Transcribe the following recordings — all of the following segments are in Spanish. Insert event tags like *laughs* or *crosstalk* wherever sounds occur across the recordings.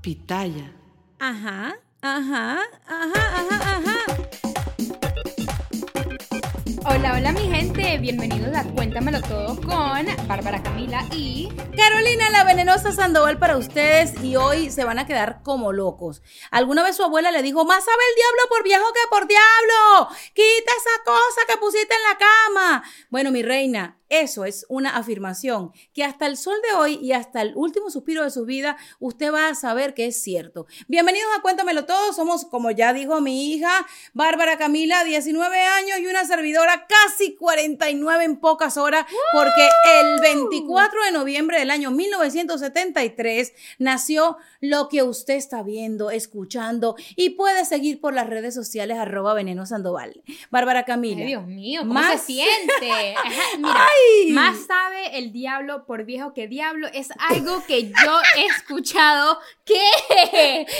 pitaya. Ajá, ajá, ajá, ajá, ajá. Hola, hola mi gente, bienvenidos a Cuéntamelo Todo con Bárbara Camila y Carolina la venenosa Sandoval para ustedes y hoy se van a quedar como locos. ¿Alguna vez su abuela le dijo, más sabe el diablo por viejo que por diablo? Quita esa cosa que pusiste en la cama. Bueno, mi reina, eso es una afirmación que hasta el sol de hoy y hasta el último suspiro de su vida usted va a saber que es cierto. Bienvenidos a Cuéntamelo Todo. Somos, como ya dijo mi hija, Bárbara Camila, 19 años y una servidora casi 49 en pocas horas, porque el 24 de noviembre del año 1973 nació lo que usted está viendo, escuchando y puede seguir por las redes sociales arroba veneno sandoval. Bárbara Camila. Ay, Dios mío, ¿cómo Más- se siente? *laughs* Mira, Ay. Más sabe el diablo por viejo que diablo es algo que yo he escuchado. ¿Qué?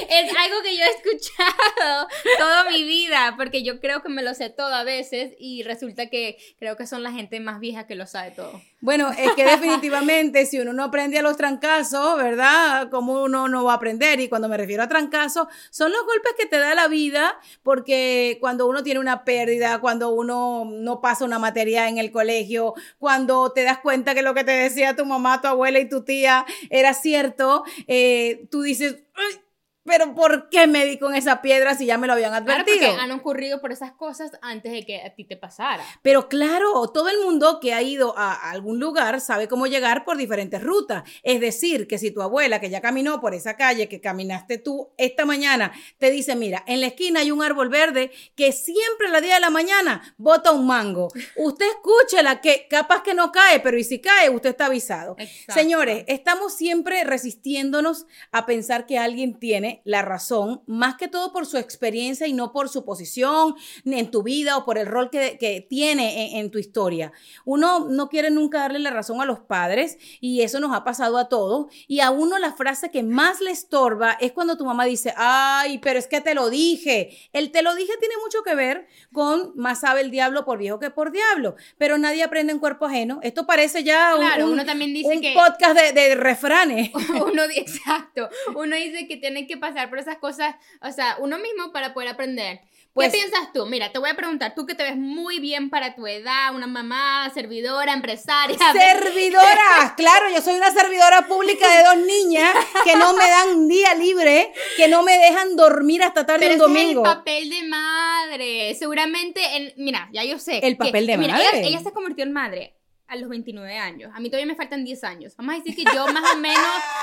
Es algo que yo he escuchado toda mi vida, porque yo creo que me lo sé todo a veces y resulta que creo que son la gente más vieja que lo sabe todo. Bueno, es que definitivamente si uno no aprende a los trancazos, ¿verdad? ¿Cómo uno no va a aprender? Y cuando me refiero a trancazos, son los golpes que te da la vida, porque cuando uno tiene una pérdida, cuando uno no pasa una materia en el colegio, cuando te das cuenta que lo que te decía tu mamá, tu abuela y tu tía era cierto, eh, tú dices, "Ay, pero ¿por qué me di con esa piedra si ya me lo habían Claro, advertido? porque han ocurrido por esas cosas antes de que a ti te pasara. Pero claro, todo el mundo que ha ido a algún lugar sabe cómo llegar por diferentes rutas. Es decir, que si tu abuela, que ya caminó por esa calle que caminaste tú esta mañana, te dice, mira, en la esquina hay un árbol verde que siempre a la día de la mañana bota un mango. *laughs* Usted escúchela, que capaz que no cae, pero y si cae, usted está avisado. Exacto. Señores, estamos siempre resistiéndonos a pensar que alguien tiene la razón, más que todo por su experiencia y no por su posición en tu vida o por el rol que, que tiene en, en tu historia. Uno no quiere nunca darle la razón a los padres y eso nos ha pasado a todos. Y a uno la frase que más le estorba es cuando tu mamá dice, ay, pero es que te lo dije. El te lo dije tiene mucho que ver con más sabe el diablo por viejo que por diablo, pero nadie aprende en cuerpo ajeno. Esto parece ya un, Claro, un- uno también dice un que- podcast de, de refranes. *laughs* uno, exacto, uno dice que tiene que pasar por esas cosas, o sea, uno mismo para poder aprender. Pues- ¿Qué piensas tú? Mira, te voy a preguntar, tú que te ves muy bien para tu edad, una mamá, servidora, empresaria. *laughs* Servidora, claro, yo soy una servidora pública de dos niñas que no me dan un día libre, que no me dejan dormir hasta tarde Pero es el domingo. papel de madre. Seguramente, en, mira, ya yo sé. El papel de mira, madre. Ella, ella se convirtió en madre a los 29 años. A mí todavía me faltan 10 años. Vamos a decir que yo más o menos,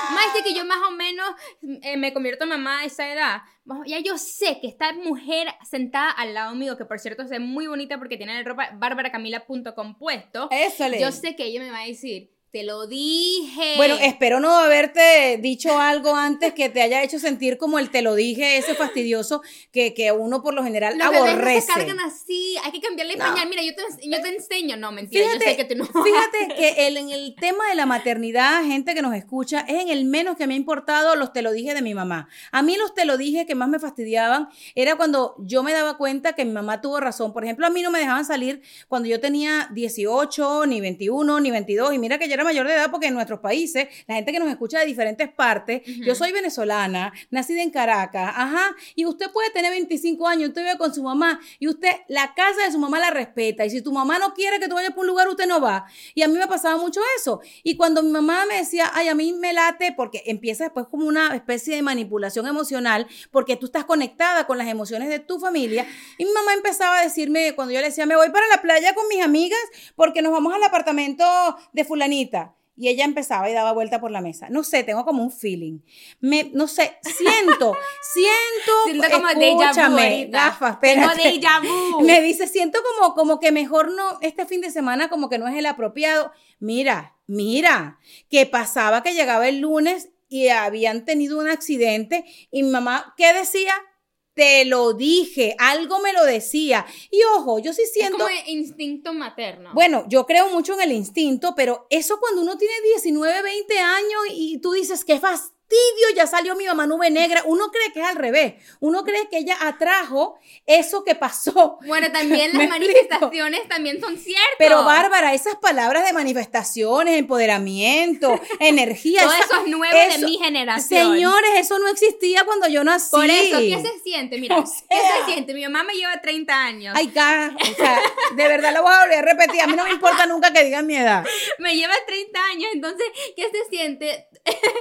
vamos a decir que yo más o menos eh, me convierto en mamá a esa edad. Ya yo sé que esta mujer sentada al lado mío, que por cierto es muy bonita porque tiene la ropa barbaracamila.com puesto. Eso le. Yo sé que ella me va a decir, te lo dije. Bueno, espero no haberte dicho algo antes que te haya hecho sentir como el te lo dije, ese fastidioso que, que uno por lo general Los aborrece. se cargan así, hay que cambiarle el No. pañal. Mira, yo te, yo te enseño. No, mentira, Fíjate, yo sé que tú no. fíjate que *laughs* el- en el tema de la maternidad, gente que nos escucha, es en el menos que me ha importado los te lo dije de mi mamá. A mí los te lo dije que más me fastidiaban era cuando yo me daba cuenta que mi mamá tuvo razón. Por ejemplo, a mí no me dejaban salir cuando yo tenía 18, ni 21, ni 22. Y mira que yo era mayor de edad porque en nuestros países, la gente que nos escucha de diferentes partes, yo soy venezolana, nacida en Caracas, ajá, y usted puede tener 25 años, usted vive con su mamá y usted la casa de su mamá la respeta. Y si tu mamá no quiere que tú vayas por un lugar, usted no va. Y a mí me pasaba mucho eso. Y cuando mi mamá me decía, ay, a mí me late, porque empieza después como una especie de manipulación emocional, porque tú estás conectada con las emociones de tu familia. Y mi mamá empezaba a decirme, cuando yo le decía, me voy para la playa con mis amigas porque nos vamos al apartamento de Y ella empezaba y daba vuelta por la mesa. No sé, tengo como un feeling. Me, no sé, siento, *laughs* siento. Siento como escúchame, gafas, Tengo. Me dice, siento como, como que mejor no, este fin de semana como que no es el apropiado. Mira, mira, que pasaba que llegaba el lunes y habían tenido un accidente y mi mamá, ¿qué decía? Te lo dije, algo me lo decía. Y ojo, yo sí Es siento... como instinto materno. Bueno, yo creo mucho en el instinto, pero eso cuando uno tiene 19, 20 años y tú dices, qué fastidio, ya salió mi mamá nube negra. Uno cree que es al revés. Uno cree que ella atrajo eso que pasó. Bueno, también *laughs* las manifestaciones también son ciertas. Pero Bárbara, esas palabras de manifestaciones, empoderamiento, *laughs* energía. Todo eso es nuevo de mi generación. Señores, eso no existía cuando yo nací. Por eso, ¿qué se siente? Mira, ¿qué se siente? Mi mamá me lleva 30 años. Ay, ca, o sea, de verdad lo voy a volver a repetir. A mí no me importa nunca que digan mi edad. *laughs* Me lleva 30 años, entonces, ¿qué se siente?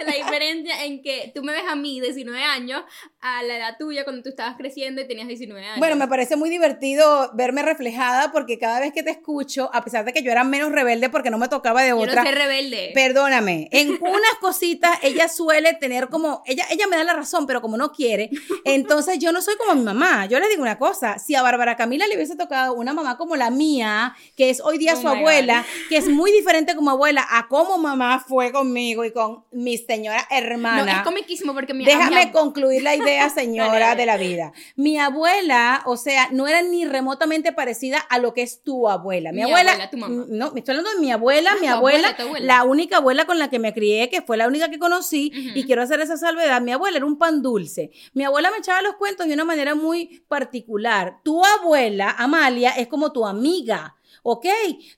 la diferencia en que tú me ves a mí, 19 años, a la edad tuya cuando tú estabas creciendo y tenías 19 años. Bueno, me parece muy divertido verme reflejada porque cada vez que te escucho, a pesar de que yo era menos rebelde porque no me tocaba de otra. Yo no soy rebelde. Perdóname. En unas cositas ella suele tener como, ella, ella me da la razón, pero como no quiere, entonces yo no soy como mi mamá. Yo les digo una cosa, si a Bárbara Camila le hubiese tocado una mamá como la mía, que es hoy día oh su abuela, que es muy diferente como abuela a como mamá fue conmigo y con mi señora hermana. No, es comiquísimo porque mi Déjame concluir la idea, *laughs* señora de la vida. Mi abuela, o sea, no era ni remotamente parecida a lo que es tu abuela. Mi, abuela, tu mamá. No, me estoy hablando de mi abuela, mi abuela, la única abuela con la que me crié, que fue la única que conocí, y quiero hacer esa salvedad. Mi abuela era un pan dulce. Mi abuela me echaba los cuentos de una manera muy particular. Tu abuela, Amalia, es como tu amiga. ¿Ok?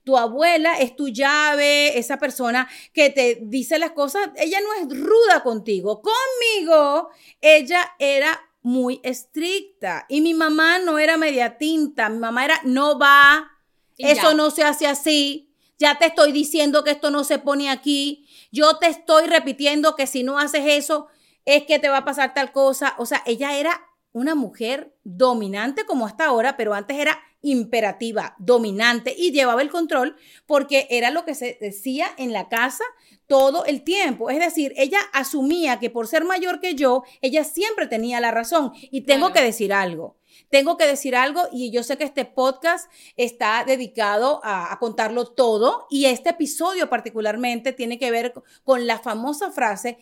Tu abuela es tu llave, esa persona que te dice las cosas, ella no es ruda contigo. Conmigo, ella era muy estricta y mi mamá no era media tinta, mi mamá era no va, eso no se hace así, ya te estoy diciendo que esto no se pone aquí, yo te estoy repitiendo que si no haces eso es que te va a pasar tal cosa, o sea, ella era una mujer dominante como hasta ahora, pero antes era imperativa, dominante y llevaba el control porque era lo que se decía en la casa todo el tiempo. Es decir, ella asumía que por ser mayor que yo, ella siempre tenía la razón. Y tengo que decir algo. Tengo que decir algo y yo sé que este podcast está dedicado a, a, contarlo todo y este episodio particularmente tiene que ver con la famosa frase,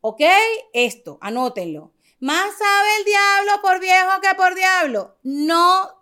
ok, esto, anótenlo. Más sabe el diablo por viejo que por diablo. No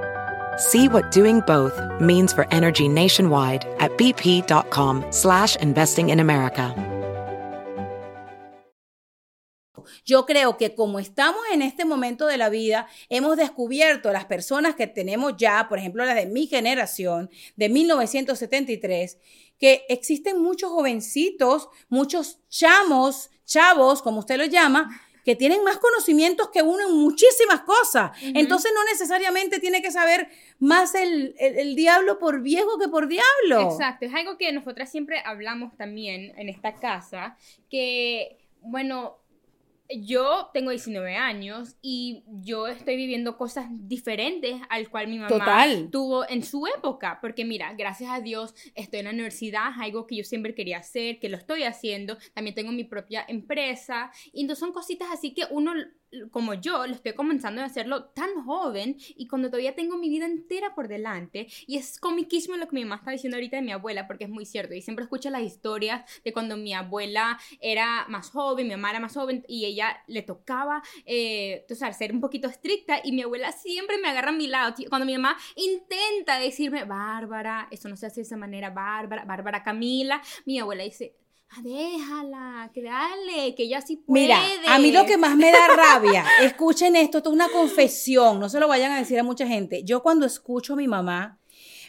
See what doing both means for energy nationwide at bp.com slash investing in America. Yo creo que como estamos en este momento de la vida, hemos descubierto las personas que tenemos ya, por ejemplo, las de mi generación, de 1973, que existen muchos jovencitos, muchos chamos, chavos, como usted los llama, que tienen más conocimientos que uno en muchísimas cosas. Entonces no necesariamente tiene que saber más el, el, diablo por viejo que por diablo. Exacto, es algo que nosotras siempre hablamos también en esta casa, que, bueno, yo tengo 19 años y yo estoy viviendo cosas diferentes al cual mi mamá tuvo en su época. Porque mira, gracias a Dios estoy en la universidad, algo que yo siempre quería hacer, que lo estoy haciendo. También tengo mi propia empresa. Y entonces son cositas así que uno como yo, lo estoy comenzando a hacerlo tan joven y cuando todavía tengo mi vida entera por delante. Y es comiquísimo lo que mi mamá está diciendo ahorita de mi abuela, porque es muy cierto. Y siempre escucho las historias de cuando mi abuela era más joven, mi mamá era más joven y ella le tocaba, eh, ser un poquito estricta. Y mi abuela siempre me agarra a mi lado. Cuando mi mamá intenta decirme, Bárbara, eso no se hace de esa manera, Bárbara, Bárbara Camila, mi abuela dice, déjala, que dale, que ella sí puede. Mira, a mí lo que más me da *laughs* rabia, escuchen esto, esto es una confesión, no se lo vayan a decir a mucha gente. Yo cuando escucho a mi mamá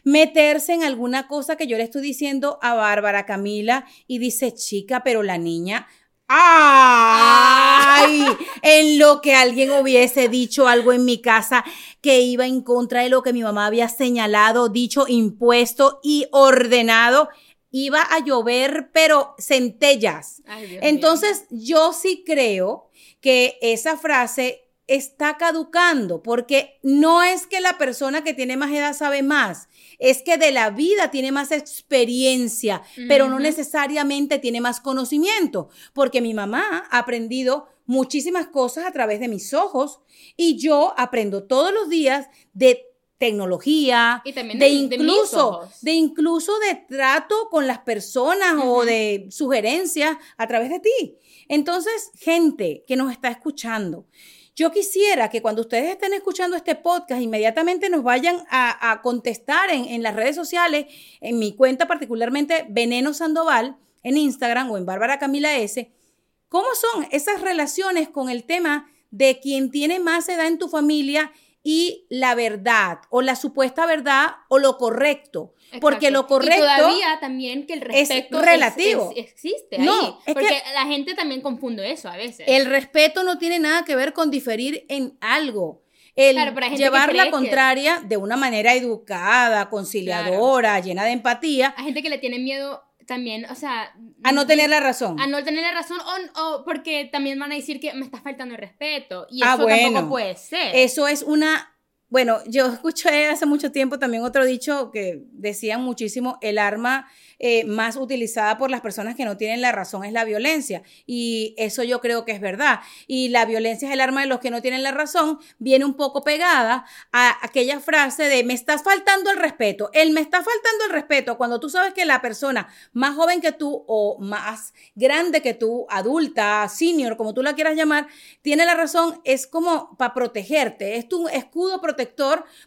meterse en alguna cosa que yo le estoy diciendo a Bárbara Camila y dice, chica, pero la niña, ¡Ay! En lo que alguien hubiese dicho algo en mi casa que iba en contra de lo que mi mamá había señalado, dicho, impuesto y ordenado, iba a llover, pero centellas. Ay, Dios mío. Entonces, yo sí creo que esa frase está caducando, porque no es que la persona que tiene más edad sabe más, es que de la vida tiene más experiencia, pero no necesariamente tiene más conocimiento, porque mi mamá ha aprendido muchísimas cosas a través de mis ojos y yo aprendo todos los días de tecnología, Y también de, incluso de incluso de trato con las personas o de sugerencias a través de ti. Entonces, gente que nos está escuchando, yo quisiera que cuando ustedes estén escuchando este podcast, inmediatamente nos vayan a, a contestar en, en las redes sociales, en mi cuenta particularmente Veneno Sandoval, en Instagram o en Bárbara Camila S. ¿Cómo son esas relaciones con el tema de quien tiene más edad en tu familia y la verdad o la supuesta verdad o lo correcto? Porque lo correcto... Y todavía también que el es respeto relativo. es- existe No, ahí. es que- porque la gente también confunde eso a veces. El respeto no tiene nada que ver con diferir en algo. El Claro, que llevar la que- de de una manera educada, conciliadora, llena de empatía, Hay gente que le tiene miedo también, o sea... a no tener la razón. A no tener la razón o, o porque también van a decir que me estás faltando el respeto. Y eso Ah, bueno. tampoco puede ser. Eso es una, bueno, yo escuché hace mucho tiempo también otro dicho que decían muchísimo, el arma eh, más utilizada por las personas que no tienen la razón es la violencia. Y eso yo creo que es verdad. Y la violencia es el arma de los que no tienen la razón, viene un poco pegada a aquella frase de me estás faltando el respeto. El me está faltando el respeto cuando tú sabes que la persona más joven que tú o más grande que tú, adulta, senior, como tú la quieras llamar, tiene la razón, es como para protegerte, es tu escudo protector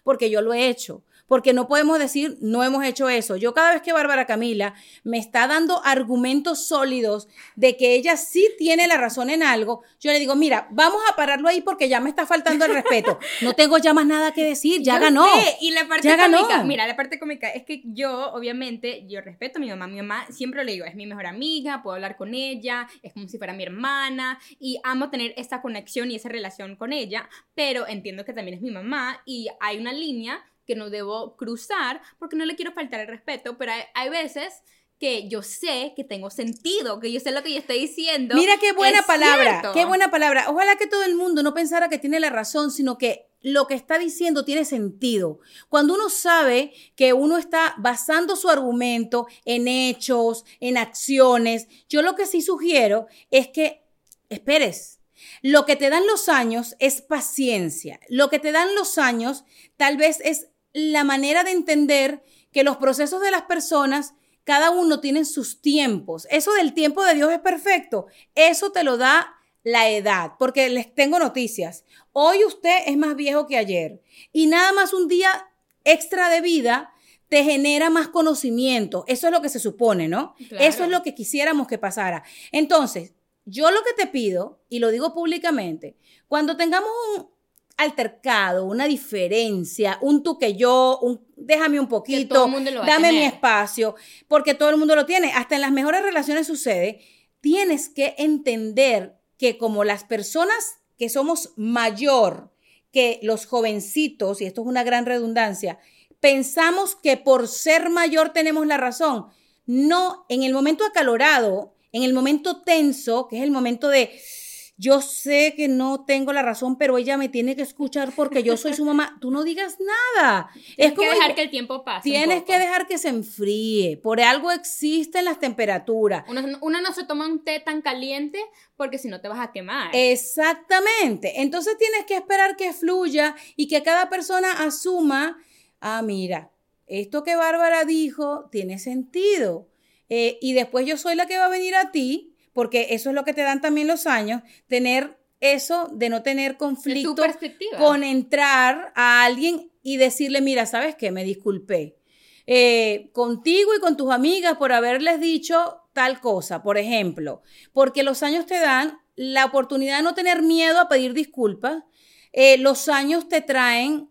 porque yo lo he hecho. Porque no podemos decir, no hemos hecho eso. Yo cada vez que Bárbara Camila me está dando argumentos sólidos de que ella sí tiene la razón en algo, yo le digo, mira, vamos a pararlo ahí porque ya me está faltando el respeto. No tengo ya más nada que decir, ya Yo ganó. sé, Y la parte Ya ganó. cómica, mira, la parte cómica es que yo, obviamente, yo respeto a mi mamá. Mi mamá siempre le digo, es mi mejor amiga, puedo hablar con ella, es como si fuera mi hermana y amo tener esa conexión y esa relación con ella, pero entiendo que también es mi mamá y hay una línea que no debo cruzar porque no le quiero faltar el respeto, pero hay, hay veces que yo sé que tengo sentido, que yo sé lo que yo estoy diciendo. Mira qué buena es palabra, cierto. qué buena palabra. Ojalá que todo el mundo no pensara que tiene la razón, sino que lo que está diciendo tiene sentido. Cuando uno sabe que uno está basando su argumento en hechos, en acciones, yo lo que sí sugiero es que esperes. Lo que te dan los años es paciencia. Lo que te dan los años tal vez es la manera de entender que los procesos de las personas cada uno tiene sus tiempos. Eso del tiempo de Dios es perfecto. Eso te lo da la edad, porque les tengo noticias. Hoy usted es más viejo que ayer y nada más un día extra de vida te genera más conocimiento. Eso es lo que se supone, ¿no? Claro. Eso es lo que quisiéramos que pasara. Entonces, yo lo que te pido, y lo digo públicamente, cuando tengamos un altercado, una diferencia, un tú que yo, un déjame un poquito, todo el mundo lo va a dame mi espacio, porque todo el mundo lo tiene. Hasta en las mejores relaciones sucede. Tienes que entender que como las personas que somos mayor que los jovencitos, y esto es una gran redundancia, pensamos que por ser mayor tenemos la razón. No, en el momento acalorado, en el momento tenso, que es el momento de yo sé que no tengo la razón, pero ella me tiene que escuchar porque yo soy su *laughs* mamá. Tú no digas nada. Tienes es como que dejar que el tiempo pase. Tienes que dejar que se enfríe. Por algo existen las temperaturas. Uno, uno no se toma un té tan caliente porque si no te vas a quemar. Exactamente. Entonces tienes que esperar que fluya y que cada persona asuma, ah, mira, esto que Bárbara dijo tiene sentido. Eh, y después yo soy la que va a venir a ti, porque eso es lo que te dan también los años, tener eso de no tener conflicto con entrar a alguien y decirle, mira, ¿sabes qué? Me disculpé. eh, contigo y con tus amigas por haberles dicho tal cosa, por ejemplo, porque los años te dan la oportunidad de no tener miedo a pedir disculpas. Eh, los años te traen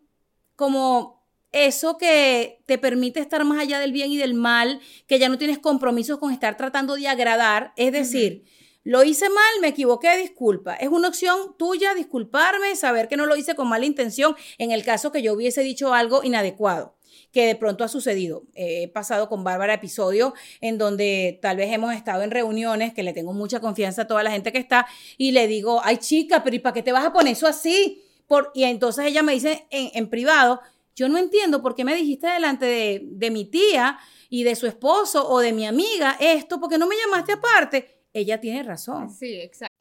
como eso que te permite estar más allá del bien y del mal, que ya no tienes compromisos con estar tratando de agradar. Es decir, Lo hice mal, me equivoqué, disculpa. Es una opción tuya disculparme, saber que no lo hice con mala intención en el caso que yo hubiese dicho algo inadecuado que de pronto ha sucedido. He pasado con Bárbara episodios en donde tal vez hemos estado en reuniones, que le tengo mucha confianza a toda la gente que está, y le digo, ay chica, pero ¿y para qué te vas a poner eso así? Por, y entonces ella me dice en, privado, yo no entiendo por qué me dijiste delante de, de mi tía y de su esposo o de mi amiga esto, porque no me llamaste aparte. Ella tiene razón. Sí, exacto.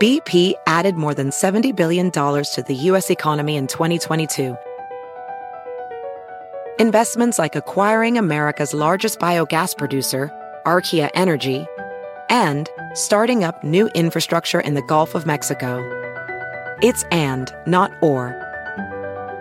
BP added more than $70 billion to the U.S. economy in 2022 Investments like acquiring America's largest biogas producer, Archaea Energy, and starting up new infrastructure in the Gulf of Mexico. It's and, not or.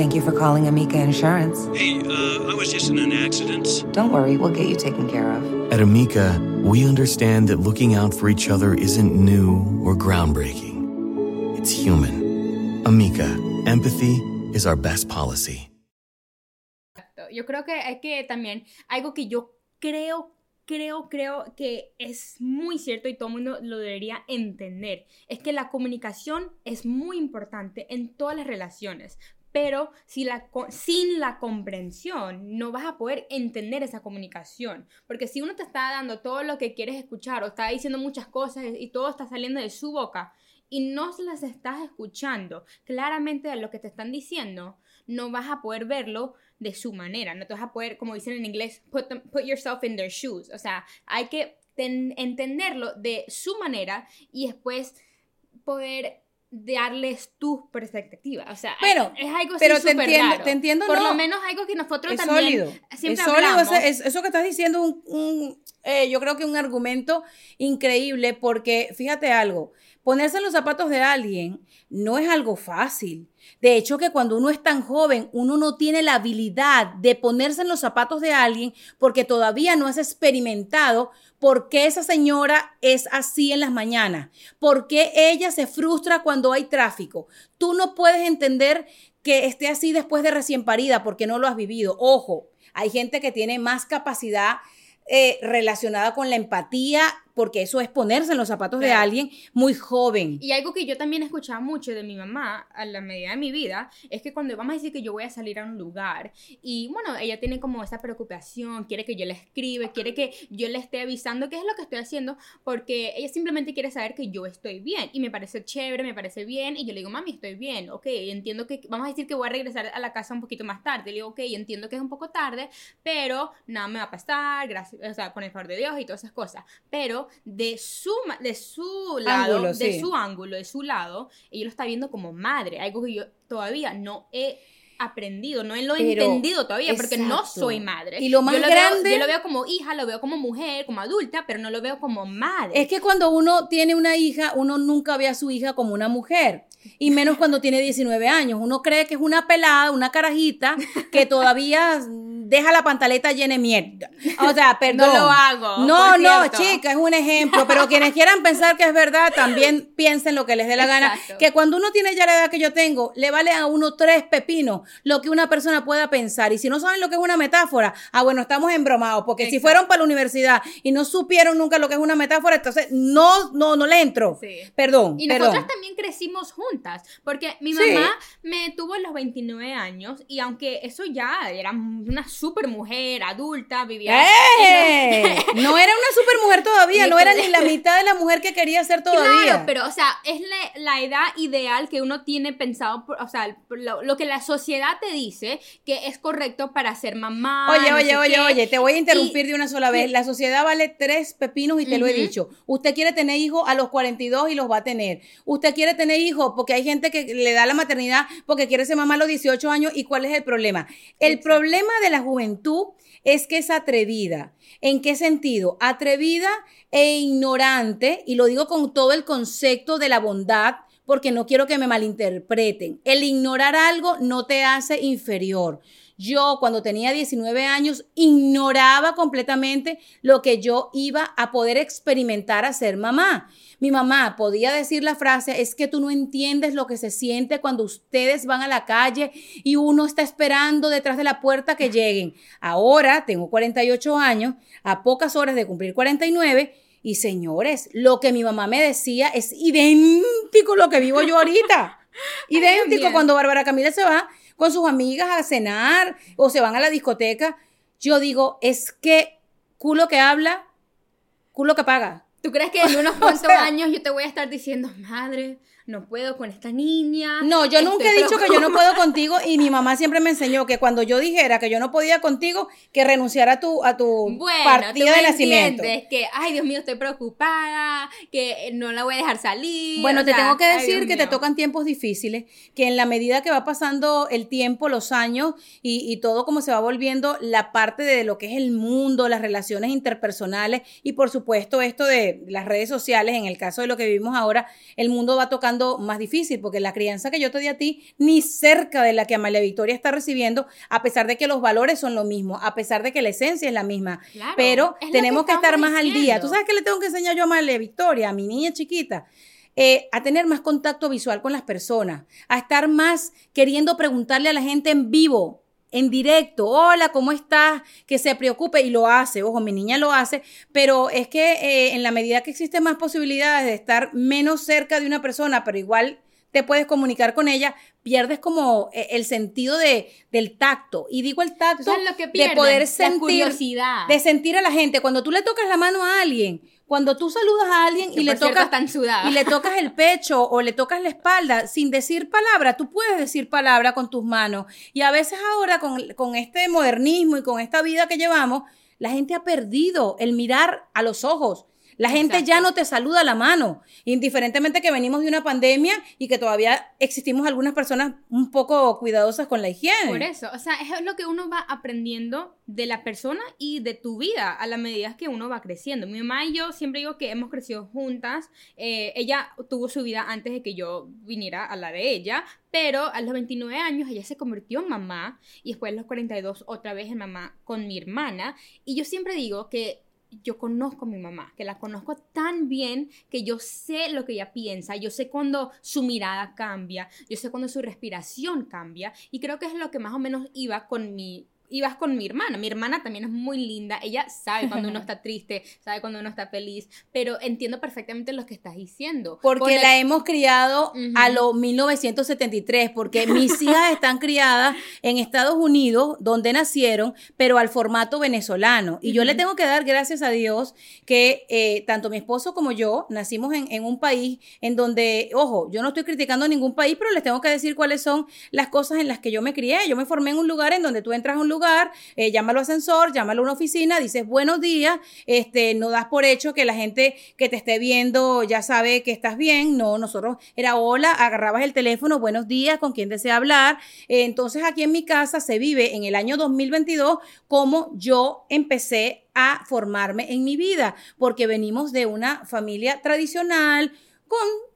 Thank you for calling Amica Insurance. Hey, uh, I was just in an accident. Don't worry, we'll get you taken care of. At Amica, we understand that looking out for each other isn't new or groundbreaking. It's human. Amica, empathy is our best policy. Yo creo que hay que también, algo que yo creo creo, creo que es muy cierto y todo el mundo lo debería entender. Es que la comunicación es muy importante en todas las relaciones. Pero si la, sin la comprensión no vas a poder entender esa comunicación. Porque si uno te está dando todo lo que quieres escuchar o está diciendo muchas cosas y todo está saliendo de su boca y no las estás escuchando claramente de lo que te están diciendo, no vas a poder verlo de su manera, no te vas a poder, como dicen en inglés, put, put yourself in their shoes, o sea, hay que entenderlo de su manera y después poder darles tu perspectiva. O sea, bueno, es algo pero te entiendo, te entiendo, Por lo menos algo que nosotros es también sólido. siempre es sólido, hablamos. eso que estás diciendo, un, un eh, yo creo que un argumento increíble, porque fíjate algo, ponerse en los zapatos de alguien no es algo fácil. De hecho, que cuando uno es tan joven, uno no tiene la habilidad de ponerse en los zapatos de alguien porque todavía no has experimentado por qué esa señora es así en las mañanas, por qué ella se frustra cuando hay tráfico. Tú no puedes entender que esté así después de recién parida porque no lo has vivido. Ojo, hay gente que tiene más capacidad eh, relacionada con la empatía porque eso es ponerse en los zapatos de alguien muy joven. Y algo que yo también escuchaba mucho de mi mamá a la medida de mi vida es que cuando vamos a decir que yo voy a salir a un lugar y bueno, ella tiene como esa preocupación, quiere que yo le escriba, quiere que yo le esté avisando qué es lo que estoy haciendo porque ella simplemente quiere saber que yo estoy bien y me parece chévere, me parece bien y yo le digo, mami, estoy bien, ok, entiendo que, vamos a decir que voy a regresar a la casa un poquito más tarde, le digo, ok, entiendo que es un poco tarde, pero nada me va a pasar, gracias, o sea, con el favor de Dios y todas esas cosas, pero de su, de su lado, de su ángulo, de su lado, ella lo está viendo como madre, algo que yo todavía no he aprendido, no lo he entendido todavía, porque no soy madre. Y lo más yo grande... Veo, yo lo veo como hija, lo veo como mujer, como adulta, pero no lo veo como madre. Es que cuando uno tiene una hija, uno nunca ve a su hija como una mujer. Y menos cuando tiene 19 años. Uno cree que es una pelada, una carajita, que todavía deja la pantaleta llena de mierda. O sea, perdón. No lo hago. No, no, chica, es un ejemplo. Pero quienes quieran pensar que es verdad, también piensen lo que les dé la gana. Que cuando uno tiene ya la edad que yo tengo, le vale a uno tres pepinos lo que una persona pueda pensar. Y si no saben lo que es una metáfora, ah, bueno, estamos embromados. Porque si fueron para la universidad y no supieron nunca lo que es una metáfora, entonces no, no, no le entro. Perdón. Y nosotras también crecimos juntas. Porque mi mamá me tuvo a los 29 años y aunque eso ya era una super mujer, adulta, vivía... ¡Eh! no era una super mujer todavía, no era ni la mitad de la mujer que quería ser todavía. Claro, pero o sea, es la, edad ideal que uno tiene pensado, o sea, lo, que la sociedad te dice que es correcto para ser mamá. Oye, oye, oye, oye, te voy a interrumpir de una sola vez. La sociedad vale tres pepinos y te lo he dicho. Usted quiere tener hijos a los 42 y los va a tener. Usted quiere tener hijos porque hay gente que le da la maternidad porque quiere ser mamá a los 18 años y cuál es el problema. El problema de la juventud es que es atrevida. ¿En qué sentido? Atrevida e ignorante, y lo digo con todo el concepto de la bondad, porque no quiero que me malinterpreten. El ignorar algo no te hace inferior. Yo cuando tenía 19 años ignoraba completamente lo que yo iba a poder experimentar a ser mamá. Mi mamá podía decir la frase, es que tú no entiendes lo que se siente cuando ustedes van a la calle y uno está esperando detrás de la puerta que lleguen. Ahora tengo 48 años, a pocas horas de cumplir 49. Y señores, lo que mi mamá me decía es idéntico a lo que vivo yo ahorita. *laughs* idéntico cuando Bárbara Camila se va con sus amigas a cenar o se van a la discoteca. Yo digo, es que culo que habla, culo que paga. ¿Tú crees que en *laughs* unos cuantos años yo te voy a estar diciendo, madre, no puedo con esta niña. No, yo nunca he dicho que yo no puedo *laughs* contigo y mi mamá siempre me enseñó que cuando yo dijera que yo no podía contigo, que renunciara a tu, a tu bueno, partida de nacimiento. que, ay, Dios mío, estoy preocupada, que no la voy a dejar salir. Bueno, te tengo que decir que te tocan tiempos difíciles, que en la medida que va pasando el tiempo, los años y, y todo como se va volviendo la parte de lo que es el mundo, las relaciones interpersonales y por supuesto esto de las redes sociales, en el caso de lo que vivimos ahora, el mundo va tocando más difícil, porque la crianza que yo te di a ti, ni cerca de la que Amalia Victoria está recibiendo, a pesar de que los valores son lo mismo, a pesar de que la esencia es la misma. pero tenemos que, estar más al día. ¿Tú sabes qué le tengo que enseñar yo a Amalia Victoria, a mi niña chiquita? Eh, a tener más contacto visual con las personas, a estar más queriendo preguntarle a la gente en vivo, en directo, hola, ¿cómo estás? Que se preocupe y lo hace, ojo, mi niña lo hace, pero es que eh, en la medida que existen más posibilidades de estar menos cerca de una persona, pero igual te puedes comunicar con ella, pierdes como eh, el sentido de, del tacto. Y digo el tacto de poder sentir, curiosidad. de sentir a la gente. Cuando tú le tocas la mano a alguien, cuando tú saludas a alguien y le, tocas, y le tocas el pecho o le tocas la espalda sin decir palabra, tú puedes decir palabra con tus manos. Y a veces ahora con, con este modernismo y con esta vida que llevamos, la gente ha perdido el mirar a los ojos. La gente ya no te saluda la mano, indiferentemente que venimos de una pandemia y que todavía existimos algunas personas un poco cuidadosas con la higiene. Por eso, o sea, es lo que uno va aprendiendo de la persona y de tu vida a la medida que uno va creciendo. Mi mamá y yo siempre digo que hemos crecido juntas. Eh, ella tuvo su vida antes de que yo viniera a la de ella, pero a los 29 años ella se convirtió en mamá y después a los 42 otra vez en mamá con mi hermana. Y yo siempre digo que yo conozco a mi mamá, que la conozco tan bien que yo sé lo que ella piensa, yo sé cuando su mirada cambia, yo sé cuando su respiración cambia y creo que es lo que más o menos iba con mi ibas con mi hermana. Mi hermana también es muy linda. Ella sabe cuando uno *laughs* está triste, sabe cuando uno está feliz, pero entiendo perfectamente lo que estás diciendo. Porque la hemos criado a lo 1973, porque mis hijas están criadas en Estados Unidos, donde nacieron, pero al formato venezolano. Y yo le tengo que dar gracias a Dios que eh, tanto mi esposo como yo nacimos en, en un país en donde, ojo, yo no estoy criticando a ningún país, pero les tengo que decir cuáles son las cosas en las que yo me crié. Yo me formé en un lugar en donde tú entras a un lugar lugar, eh, llámalo ascensor, llámalo a una oficina, dices buenos días, este, no das por hecho que la gente que te esté viendo ya sabe que estás bien, no, nosotros era hola, agarrabas el teléfono, buenos días, con quién desea hablar. Eh, entonces aquí en mi casa se vive en el año 2022 como yo empecé a formarme en mi vida, porque venimos de una familia tradicional con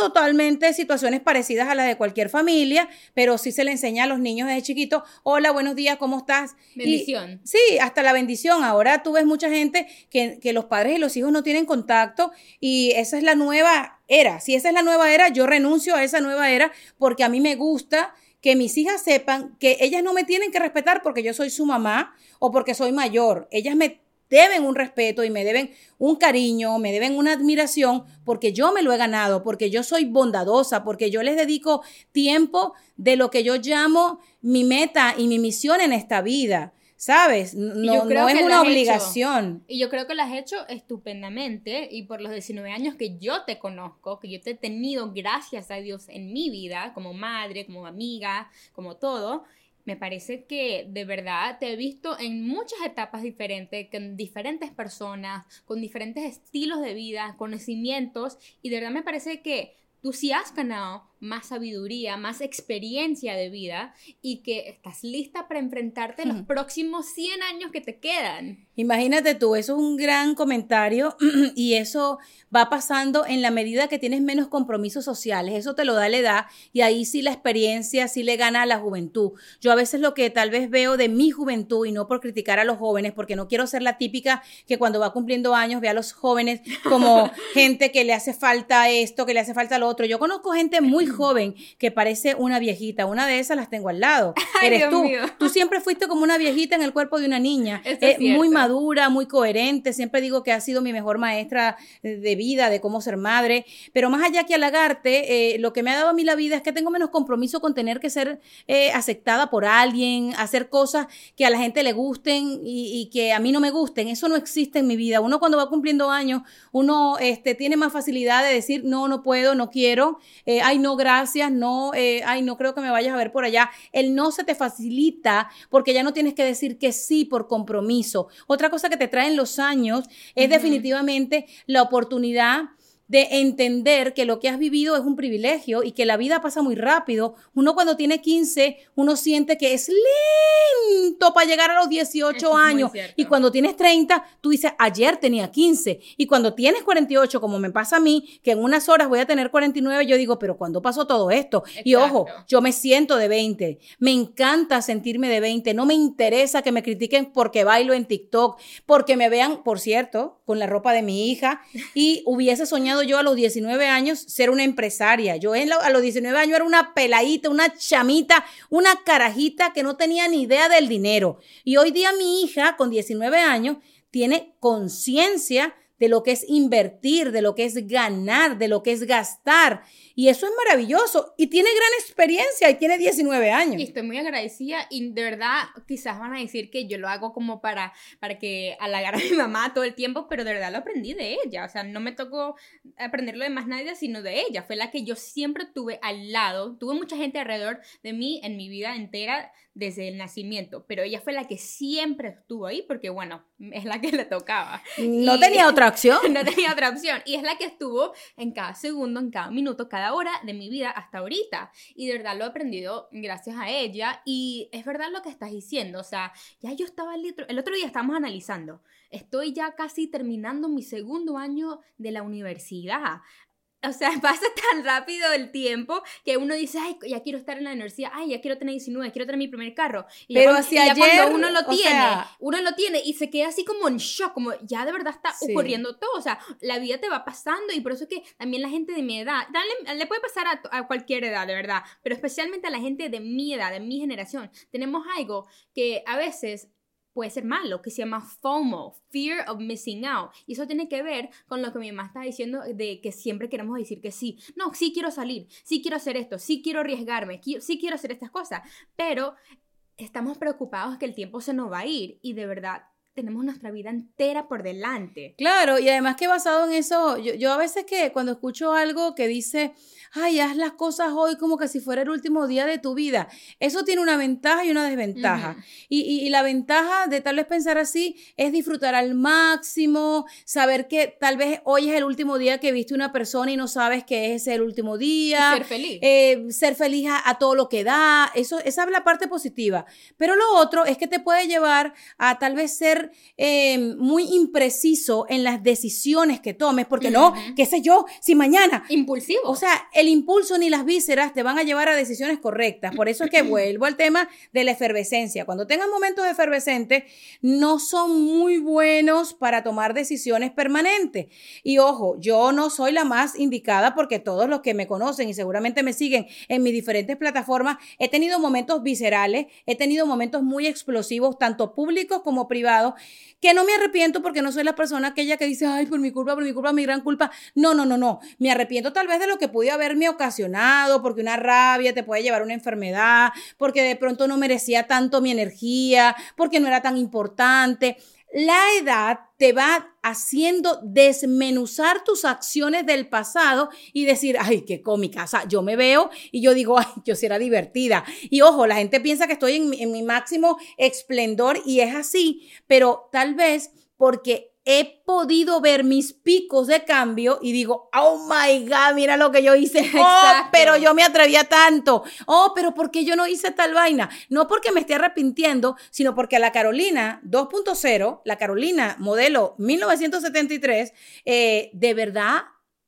totalmente situaciones parecidas a las de cualquier familia, pero sí se le enseña a los niños desde chiquitos, hola, buenos días, ¿cómo estás? Bendición. sí, hasta la bendición. Ahora tú ves mucha gente que, que los padres y los hijos no tienen contacto y esa es la nueva era. Si esa es la nueva era, yo renuncio a esa nueva era porque a mí me gusta que mis hijas sepan que ellas no me tienen que respetar porque yo soy su mamá o porque soy mayor. Ellas me deben un respeto y me deben un cariño, me deben una admiración, porque yo me lo he ganado, porque yo soy bondadosa, porque yo les dedico tiempo de lo que yo llamo mi meta y mi misión en esta vida. ¿Sabes? No, no es una obligación. y yo creo que lo has hecho estupendamente y por los 19 años que yo te conozco, que yo te he tenido, gracias a Dios, en mi vida, como madre, como amiga, como todo, me parece que de verdad te he visto en muchas etapas diferentes, con diferentes personas, con diferentes estilos de vida, conocimientos, y de verdad me parece que tú sí has ganado más sabiduría, más experiencia de vida y que estás lista para enfrentarte los próximos 100 años que te quedan. Imagínate tú, eso es un gran comentario *clears throat* y eso va pasando en la medida que tienes menos compromisos sociales. Eso te lo da la edad y ahí sí la experiencia sí le gana a la juventud. Yo a veces lo que tal vez veo de mi juventud y no por criticar a los jóvenes, porque no quiero ser la típica que cuando va cumpliendo años ve a los jóvenes como *laughs* gente que le hace falta esto, que le hace falta lo otro. Yo conozco gente muy joven que parece una viejita. Una de esas las tengo al lado. *laughs* Eres tú. Tú siempre fuiste como una viejita en el cuerpo de una niña. Eh, muy madura muy coherente. Siempre digo que ha sido mi mejor maestra de vida, de cómo ser madre. Pero más allá que halagarte, eh, lo que me ha dado a mí la vida es que tengo menos compromiso con tener que ser eh, aceptada por alguien, hacer cosas que a la gente le gusten y, que a mí no me gusten. Eso no existe en mi vida. Uno cuando va cumpliendo años, uno este, tiene más facilidad de decir, no, no puedo, no quiero, ay, no, gracias, no, ay, no creo que me vayas a ver por allá. El no se te facilita porque ya no tienes que decir que sí por compromiso. Otra cosa que te traen los años es definitivamente la oportunidad de entender que lo que has vivido es un privilegio y que la vida pasa muy rápido. Uno cuando tiene 15, uno siente que es lento para llegar a los 18 años. Y cuando tienes 30, tú dices, ayer tenía 15. Y cuando tienes 48, como me pasa a mí, que en unas horas voy a tener 49, yo digo, pero ¿cuándo pasó todo esto? Y ojo, yo me siento de 20. Me encanta sentirme de 20. No me interesa que me critiquen porque bailo en TikTok, porque me vean, por cierto, con la ropa de mi hija y hubiese soñado yo a los 19 años ser una empresaria. Yo en a los 19 años era una peladita, una chamita, una carajita que no tenía ni idea del dinero. Y hoy día mi hija con 19 años tiene conciencia de lo que es invertir, de lo que es ganar, de lo que es gastar. Y eso es maravilloso. Y tiene gran experiencia y tiene 19 años. Y estoy muy agradecida y de verdad quizás van a decir que yo lo hago como para, para que halagar a mi mamá todo el tiempo, pero de verdad lo aprendí de ella. O sea, no me tocó aprenderlo de más nadie, sino de ella. Fue la que yo siempre tuve al lado. Tuve mucha gente alrededor de mí en mi vida entera desde el nacimiento, pero ella fue la que siempre estuvo ahí porque, bueno, es la que le tocaba. No tenía *laughs* otra opción. no tenía otra opción. Y es la que estuvo en cada segundo, en cada minuto, cada hora de mi vida hasta ahorita. Y de verdad lo he aprendido gracias a ella. Y es verdad lo que estás diciendo. O sea, ya yo estaba el otro, día estábamos analizando. Estoy ya casi terminando mi segundo año de la universidad o sea, *laughs* pasa tan rápido el tiempo que uno dice, ay, ya quiero estar en la universidad, ay, ya quiero tener 19, quiero tener mi primer carro. Y Pero ya, hacia ayer, cuando uno lo tiene, uno lo tiene y se queda así como en shock, como ya de verdad está ocurriendo todo. O sea, la vida te va pasando y por eso es que también la gente de mi edad, dale, le puede pasar a, a cualquier edad, de verdad, pero especialmente a la gente de mi edad, de mi generación, tenemos algo que a veces puede ser malo, que se llama FOMO, Fear of Missing Out. Y eso tiene que ver con lo que mi mamá está diciendo de que siempre queremos decir que sí. No, sí quiero salir, sí quiero hacer esto, sí quiero arriesgarme, sí quiero hacer estas cosas, pero estamos preocupados que el tiempo se nos va a ir y de verdad tenemos nuestra vida entera por delante. Claro, y además que basado en eso, yo, yo a veces que cuando escucho algo que dice, ay, haz las cosas hoy como que si fuera el último día de tu vida. Eso tiene una ventaja y una desventaja. y, la ventaja de tal vez pensar así es disfrutar al máximo, saber que tal vez hoy es el último día que viste una persona y no sabes que es el último día. ser feliz. Eh, ser feliz a, todo lo que da. Eso, esa es la parte positiva. Pero lo otro es que te puede llevar a tal vez ser eh, muy impreciso en las decisiones que tomes, porque no, qué sé yo, si mañana. Impulsivo. O sea, el impulso ni las vísceras te van a llevar a decisiones correctas. Por eso es que *clears throat* vuelvo al tema de la efervescencia. Cuando tengas momentos efervescentes, no son muy buenos para tomar decisiones permanentes. Y ojo, yo no soy la más indicada porque todos los que me conocen y seguramente me siguen en mis diferentes plataformas, he tenido momentos viscerales, he tenido momentos muy explosivos, tanto públicos como privados, que no me arrepiento porque no soy la persona aquella que dice, ay, por mi culpa, por mi culpa, mi gran culpa. No, no, no, no. Me arrepiento tal vez de lo que pude haberme ocasionado, porque una rabia te puede llevar a una enfermedad, porque de pronto no merecía tanto mi energía, porque no era tan importante. La edad te va haciendo desmenuzar tus acciones del pasado y decir, ay, qué cómica. O sea, yo me veo y yo digo, ay, yo será divertida. Y ojo, la gente piensa que estoy en mi máximo esplendor y es así, pero tal vez porque he podido ver mis picos de cambio y digo, oh my God, mira lo que yo hice. *laughs* Oh, pero yo me atrevía tanto. Oh, pero ¿por qué yo no hice tal vaina? No porque me esté arrepintiendo, sino porque la Carolina 2.0, la Carolina modelo 1973, eh, de verdad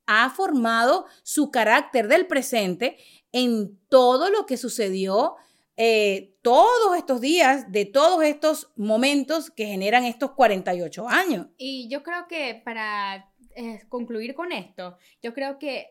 ha formado su carácter del presente en todo lo que sucedió eh, todos estos días, de todos estos momentos que generan estos 48 años. Y yo creo que para eh, concluir con esto, yo creo que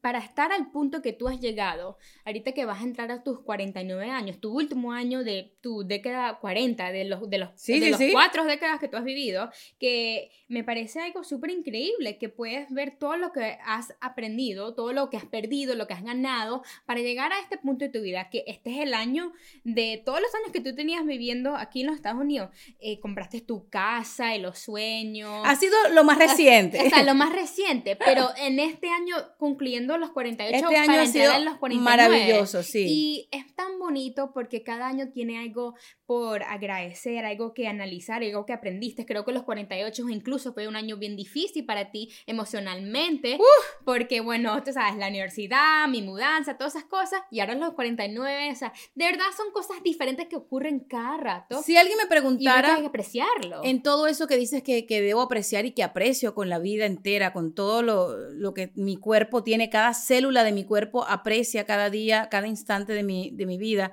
para estar al punto que tú has llegado, ahorita que vas a entrar a tus 49 años, tu último año de tu década 40, de los, de los, Sí, de sí, los sí. cuatro décadas que tú has vivido, que me parece algo súper increíble, que puedes ver todo lo que has aprendido, todo lo que has perdido, lo que has ganado, para llegar a este punto de tu vida, que este es el año de todos los años que tú tenías viviendo aquí en los Estados Unidos. Eh, compraste tu casa y los sueños. Ha sido lo más reciente. *laughs* O sea, lo *laughs* más reciente, pero en este año, concluyendo los 48, Este año para ha sido en los 49. maravilloso, sí. Y es tan bonito porque cada año tiene algo por agradecer, algo que analizar, algo que aprendiste. Creo que los 48 incluso fue un año bien difícil para ti emocionalmente, porque bueno, tú sabes, la universidad, mi mudanza, todas esas cosas, y ahora los 49, o sea, de verdad son cosas diferentes que ocurren cada rato. Si alguien me y preguntara tiene que apreciarlo. en todo eso que dices que, que debo apreciar y que aprecio con la vida entera, con todo lo, lo que mi cuerpo tiene, cada célula de mi cuerpo aprecia cada día, cada instante de mi, de mi vida.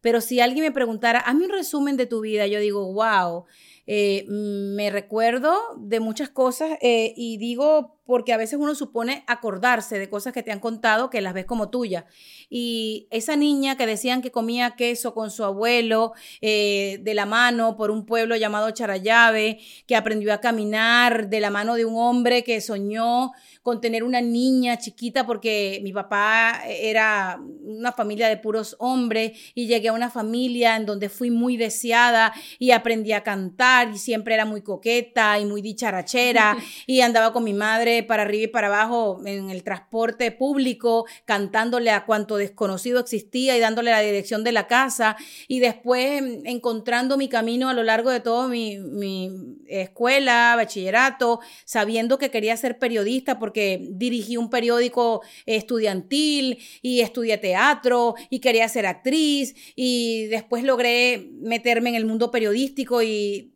Pero si alguien me preguntara, hazme un resumen de tu vida, yo digo, wow, eh, mm, me recuerdo de muchas cosas eh, y digo, porque a veces uno supone acordarse de cosas que te han contado que las ves como tuyas. Y esa niña que decían que comía queso con su abuelo eh, de la mano por un pueblo llamado Charayave, que aprendió a caminar de la mano de un hombre que soñó con tener una niña chiquita porque mi papá era una familia de puros hombres y llegué a una familia en donde fui muy deseada y aprendí a cantar y siempre era muy coqueta y muy dicharachera *laughs* y andaba con mi madre para arriba y para abajo en el transporte público cantándole a cuanto desconocido existía y dándole la dirección de la casa. Y después mm, encontrando mi camino a lo largo de todo mi, mi escuela, bachillerato, sabiendo que quería ser periodista porque dirigí un periódico estudiantil y estudié teatro y quería ser actriz. Y después logré meterme en el mundo periodístico y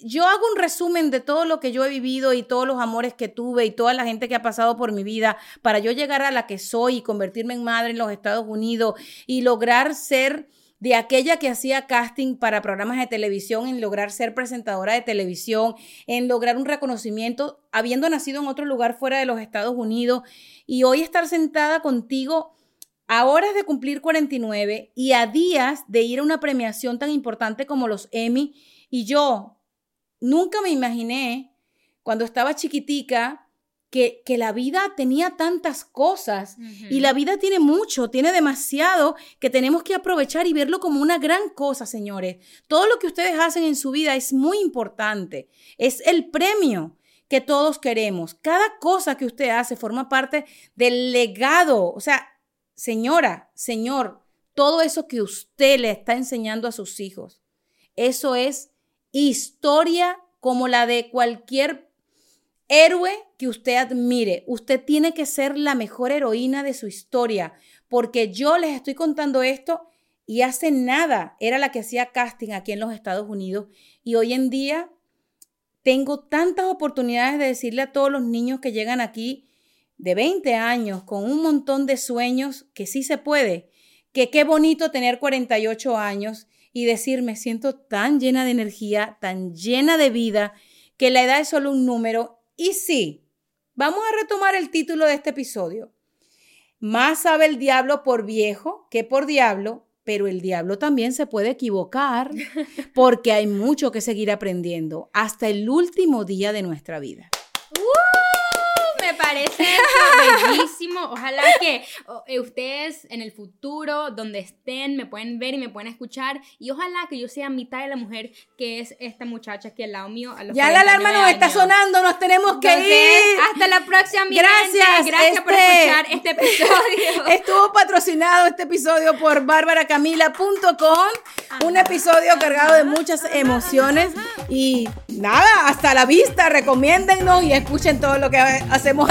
yo hago un resumen de todo lo que yo he vivido y todos los amores que tuve y toda la gente que ha pasado por mi vida para yo llegar a la que soy y convertirme en madre en los Estados Unidos y lograr ser de aquella que hacía casting para programas de televisión, en lograr ser presentadora de televisión, en lograr un reconocimiento, habiendo nacido en otro lugar fuera de los Estados Unidos y hoy estar sentada contigo a horas de cumplir 49 y a días de ir a una premiación tan importante como los Emmy y yo nunca me imaginé cuando estaba chiquitica que, que, la vida tenía tantas cosas uh -huh. y la vida tiene mucho, tiene demasiado que tenemos que aprovechar y verlo como una gran cosa, señores. Todo lo que ustedes hacen en su vida es muy importante, es el premio que todos queremos. Cada cosa que usted hace forma parte del legado, o sea, señora, señor, todo eso que usted le está enseñando a sus hijos, eso es historia como la de cualquier héroe que usted admire. Usted tiene que ser la mejor heroína de su historia, porque yo les estoy contando esto y hace nada era la que hacía casting aquí en los Estados Unidos y hoy en día tengo tantas oportunidades de decirle a todos los niños que llegan aquí de 20 años con un montón de sueños que sí se puede, que qué bonito tener 48 años y decir me siento tan llena de energía, tan llena de vida, que la edad es solo un número. Y sí, vamos a retomar el título de este episodio. Más sabe el diablo por viejo que por diablo, pero el diablo también se puede equivocar *laughs* porque hay mucho que seguir aprendiendo hasta el último día de nuestra vida. ¡Uh! Parece *laughs* bellísimo. Ojalá que ustedes en el futuro, donde estén, me pueden ver y me pueden escuchar. Y ojalá que yo sea mitad de la mujer que es esta muchacha aquí al lado mío. A los ya la alarma nos está sonando, nos tenemos que Entonces, ir. Hasta la próxima, mi Gracias. gente. Gracias este, por escuchar este episodio. *laughs* Estuvo patrocinado este episodio por barbaracamila.com. Un episodio cargado de muchas emociones y nada, hasta la vista, recomiéndennos y escuchen todo lo que hacemos